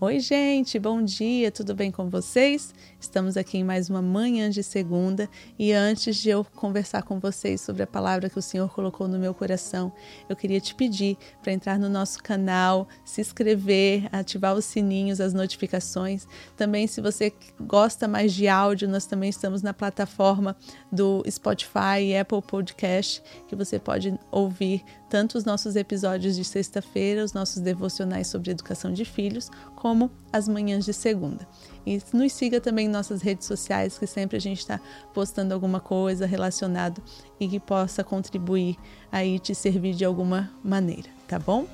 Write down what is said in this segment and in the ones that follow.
Oi, gente, bom dia, tudo bem com vocês? Estamos aqui em mais uma manhã de segunda e antes de eu conversar com vocês sobre a palavra que o Senhor colocou no meu coração, eu queria te pedir para entrar no nosso canal, se inscrever, ativar os sininhos, as notificações. Também, se você gosta mais de áudio, nós também estamos na plataforma do Spotify e Apple Podcast, que você pode ouvir tanto os nossos episódios de sexta-feira, os nossos devocionais sobre educação de filhos, como as manhãs de segunda. E nos siga também em nossas redes sociais, que sempre a gente está postando alguma coisa relacionada e que possa contribuir aí te servir de alguma maneira, tá bom?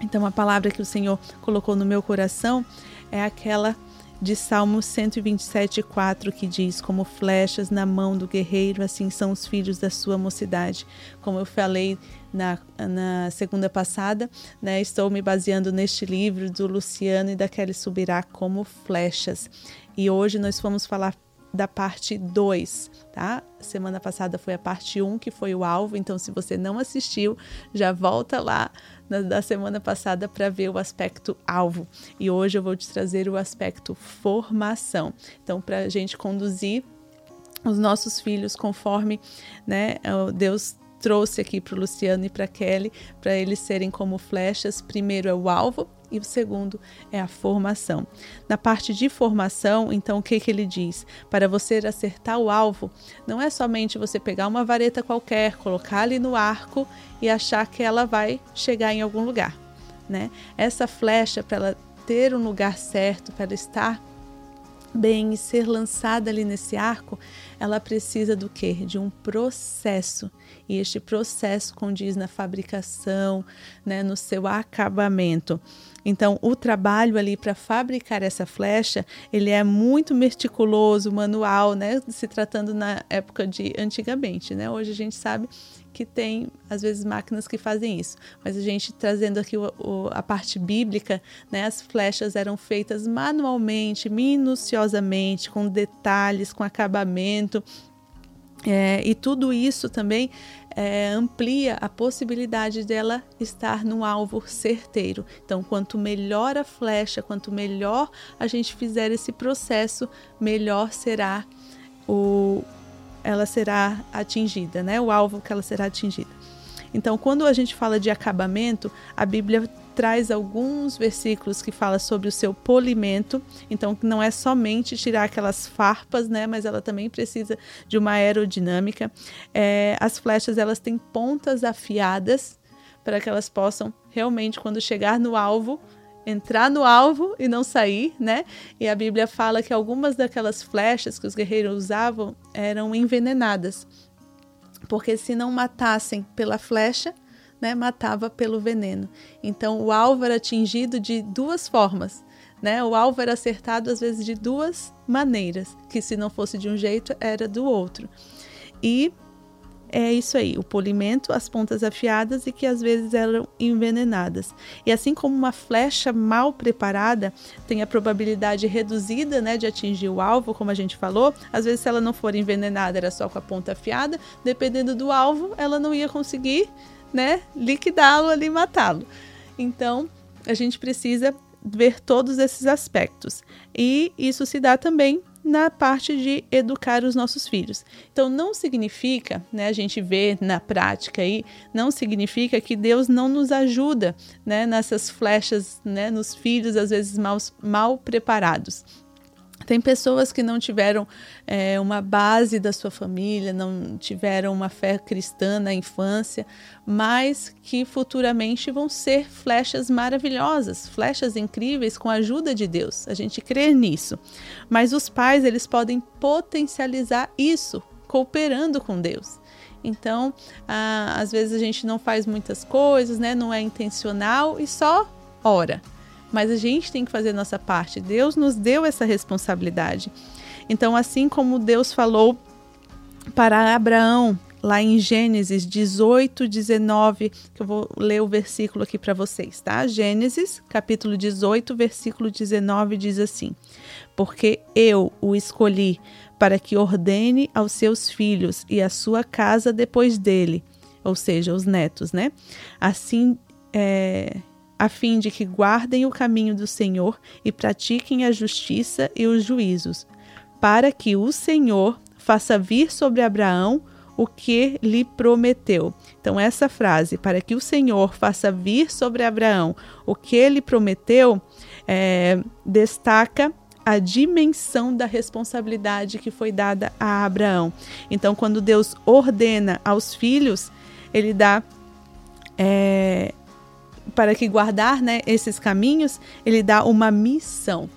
Então a palavra que o Senhor colocou no meu coração é aquela de Salmo 127,4 que diz: Como flechas na mão do guerreiro, assim são os filhos da sua mocidade. Como eu falei na, na segunda passada, né, estou me baseando neste livro do Luciano e da Kelly Subirá como flechas. E hoje nós vamos falar da parte 2, tá? Semana passada foi a parte 1, um, que foi o alvo, então se você não assistiu, já volta lá na, da semana passada para ver o aspecto alvo. E hoje eu vou te trazer o aspecto formação. Então, para a gente conduzir os nossos filhos conforme né, Deus trouxe aqui para o Luciano e para Kelly, para eles serem como flechas. Primeiro é o alvo e o segundo é a formação. Na parte de formação, então, o que, que ele diz? Para você acertar o alvo, não é somente você pegar uma vareta qualquer, colocar ali no arco e achar que ela vai chegar em algum lugar. Né? Essa flecha, para ela ter um lugar certo, para ela estar bem e ser lançada ali nesse arco, ela precisa do quê? De um processo. E este processo condiz na fabricação, né, no seu acabamento. Então, o trabalho ali para fabricar essa flecha, ele é muito meticuloso, manual, né, se tratando na época de antigamente, né? Hoje a gente sabe que tem, às vezes, máquinas que fazem isso. Mas a gente trazendo aqui o, o, a parte bíblica, né, as flechas eram feitas manualmente, minuciosamente, com detalhes, com acabamento. É, e tudo isso também é, amplia a possibilidade dela estar no alvo certeiro. Então, quanto melhor a flecha, quanto melhor a gente fizer esse processo, melhor será o, ela será atingida, né? O alvo que ela será atingida. Então, quando a gente fala de acabamento, a Bíblia traz alguns versículos que fala sobre o seu polimento. Então, não é somente tirar aquelas farpas, né? Mas ela também precisa de uma aerodinâmica. É, as flechas elas têm pontas afiadas para que elas possam realmente, quando chegar no alvo, entrar no alvo e não sair, né? E a Bíblia fala que algumas daquelas flechas que os guerreiros usavam eram envenenadas, porque se não matassem pela flecha, né, matava pelo veneno. Então o alvo era atingido de duas formas. Né? O alvo era acertado às vezes de duas maneiras, que se não fosse de um jeito era do outro. E é isso aí, o polimento, as pontas afiadas e que às vezes eram envenenadas. E assim como uma flecha mal preparada tem a probabilidade reduzida né, de atingir o alvo, como a gente falou, às vezes se ela não for envenenada era só com a ponta afiada, dependendo do alvo, ela não ia conseguir né, liquidá-lo ali, matá-lo. Então, a gente precisa ver todos esses aspectos. E isso se dá também na parte de educar os nossos filhos. Então não significa, né, a gente vê na prática aí, não significa que Deus não nos ajuda, né, nessas flechas, né, nos filhos às vezes mal, mal preparados. Tem pessoas que não tiveram é, uma base da sua família, não tiveram uma fé cristã na infância, mas que futuramente vão ser flechas maravilhosas, flechas incríveis com a ajuda de Deus. A gente crê nisso. Mas os pais, eles podem potencializar isso cooperando com Deus. Então, às vezes a gente não faz muitas coisas, né? Não é intencional e só ora mas a gente tem que fazer nossa parte. Deus nos deu essa responsabilidade. Então, assim como Deus falou para Abraão, lá em Gênesis 18, 19, que eu vou ler o versículo aqui para vocês, tá? Gênesis, capítulo 18, versículo 19 diz assim: Porque eu o escolhi para que ordene aos seus filhos e à sua casa depois dele, ou seja, os netos, né? Assim, é, a fim de que guardem o caminho do Senhor e pratiquem a justiça e os juízos, para que o Senhor faça vir sobre Abraão o que lhe prometeu. Então, essa frase, para que o Senhor faça vir sobre Abraão o que ele prometeu, é, destaca a dimensão da responsabilidade que foi dada a Abraão. Então, quando Deus ordena aos filhos, ele dá é, para que guardar né, esses caminhos, ele dá uma missão.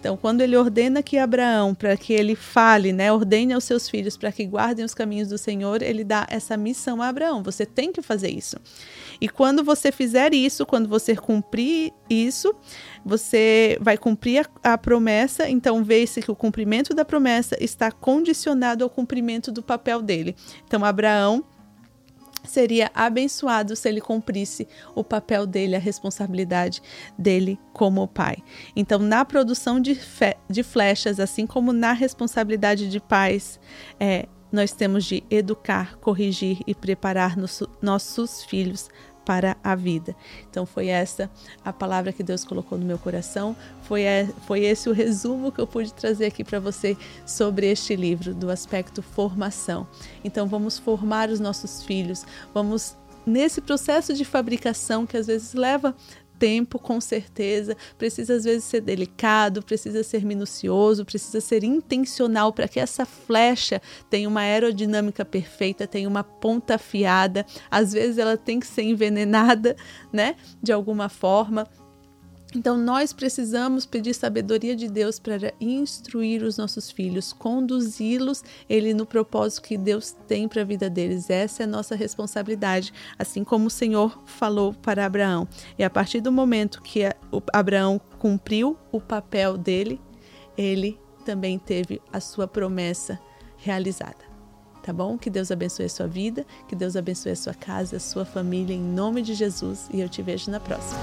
Então, quando ele ordena que Abraão, para que ele fale, né, ordene aos seus filhos para que guardem os caminhos do Senhor, ele dá essa missão a Abraão. Você tem que fazer isso. E quando você fizer isso, quando você cumprir isso, você vai cumprir a, a promessa. Então, vê-se que o cumprimento da promessa está condicionado ao cumprimento do papel dele. Então, Abraão seria abençoado se ele cumprisse o papel dele, a responsabilidade dele como pai. Então, na produção de, de flechas, assim como na responsabilidade de pais, é, nós temos de educar, corrigir e preparar nos, nossos filhos para a vida. Então foi essa a palavra que Deus colocou no meu coração, foi, foi esse o resumo que eu pude trazer aqui para você sobre este livro, do aspecto formação. Então vamos formar os nossos filhos, vamos nesse processo de fabricação que às vezes leva tempo, com certeza, precisa às vezes ser delicado, precisa ser minucioso, precisa ser intencional para que essa flecha tenha uma aerodinâmica perfeita, tenha uma ponta afiada. Às vezes ela tem que ser envenenada, né, de alguma forma. Então, nós precisamos pedir sabedoria de Deus para instruir os nossos filhos, conduzi-los ele no propósito que Deus tem para a vida deles. Essa é a nossa responsabilidade, assim como o Senhor falou para Abraão. E a partir do momento que Abraão cumpriu o papel dele, ele também teve a sua promessa realizada. Tá bom? Que Deus abençoe a sua vida, que Deus abençoe a sua casa, a sua família, em nome de Jesus, e eu te vejo na próxima.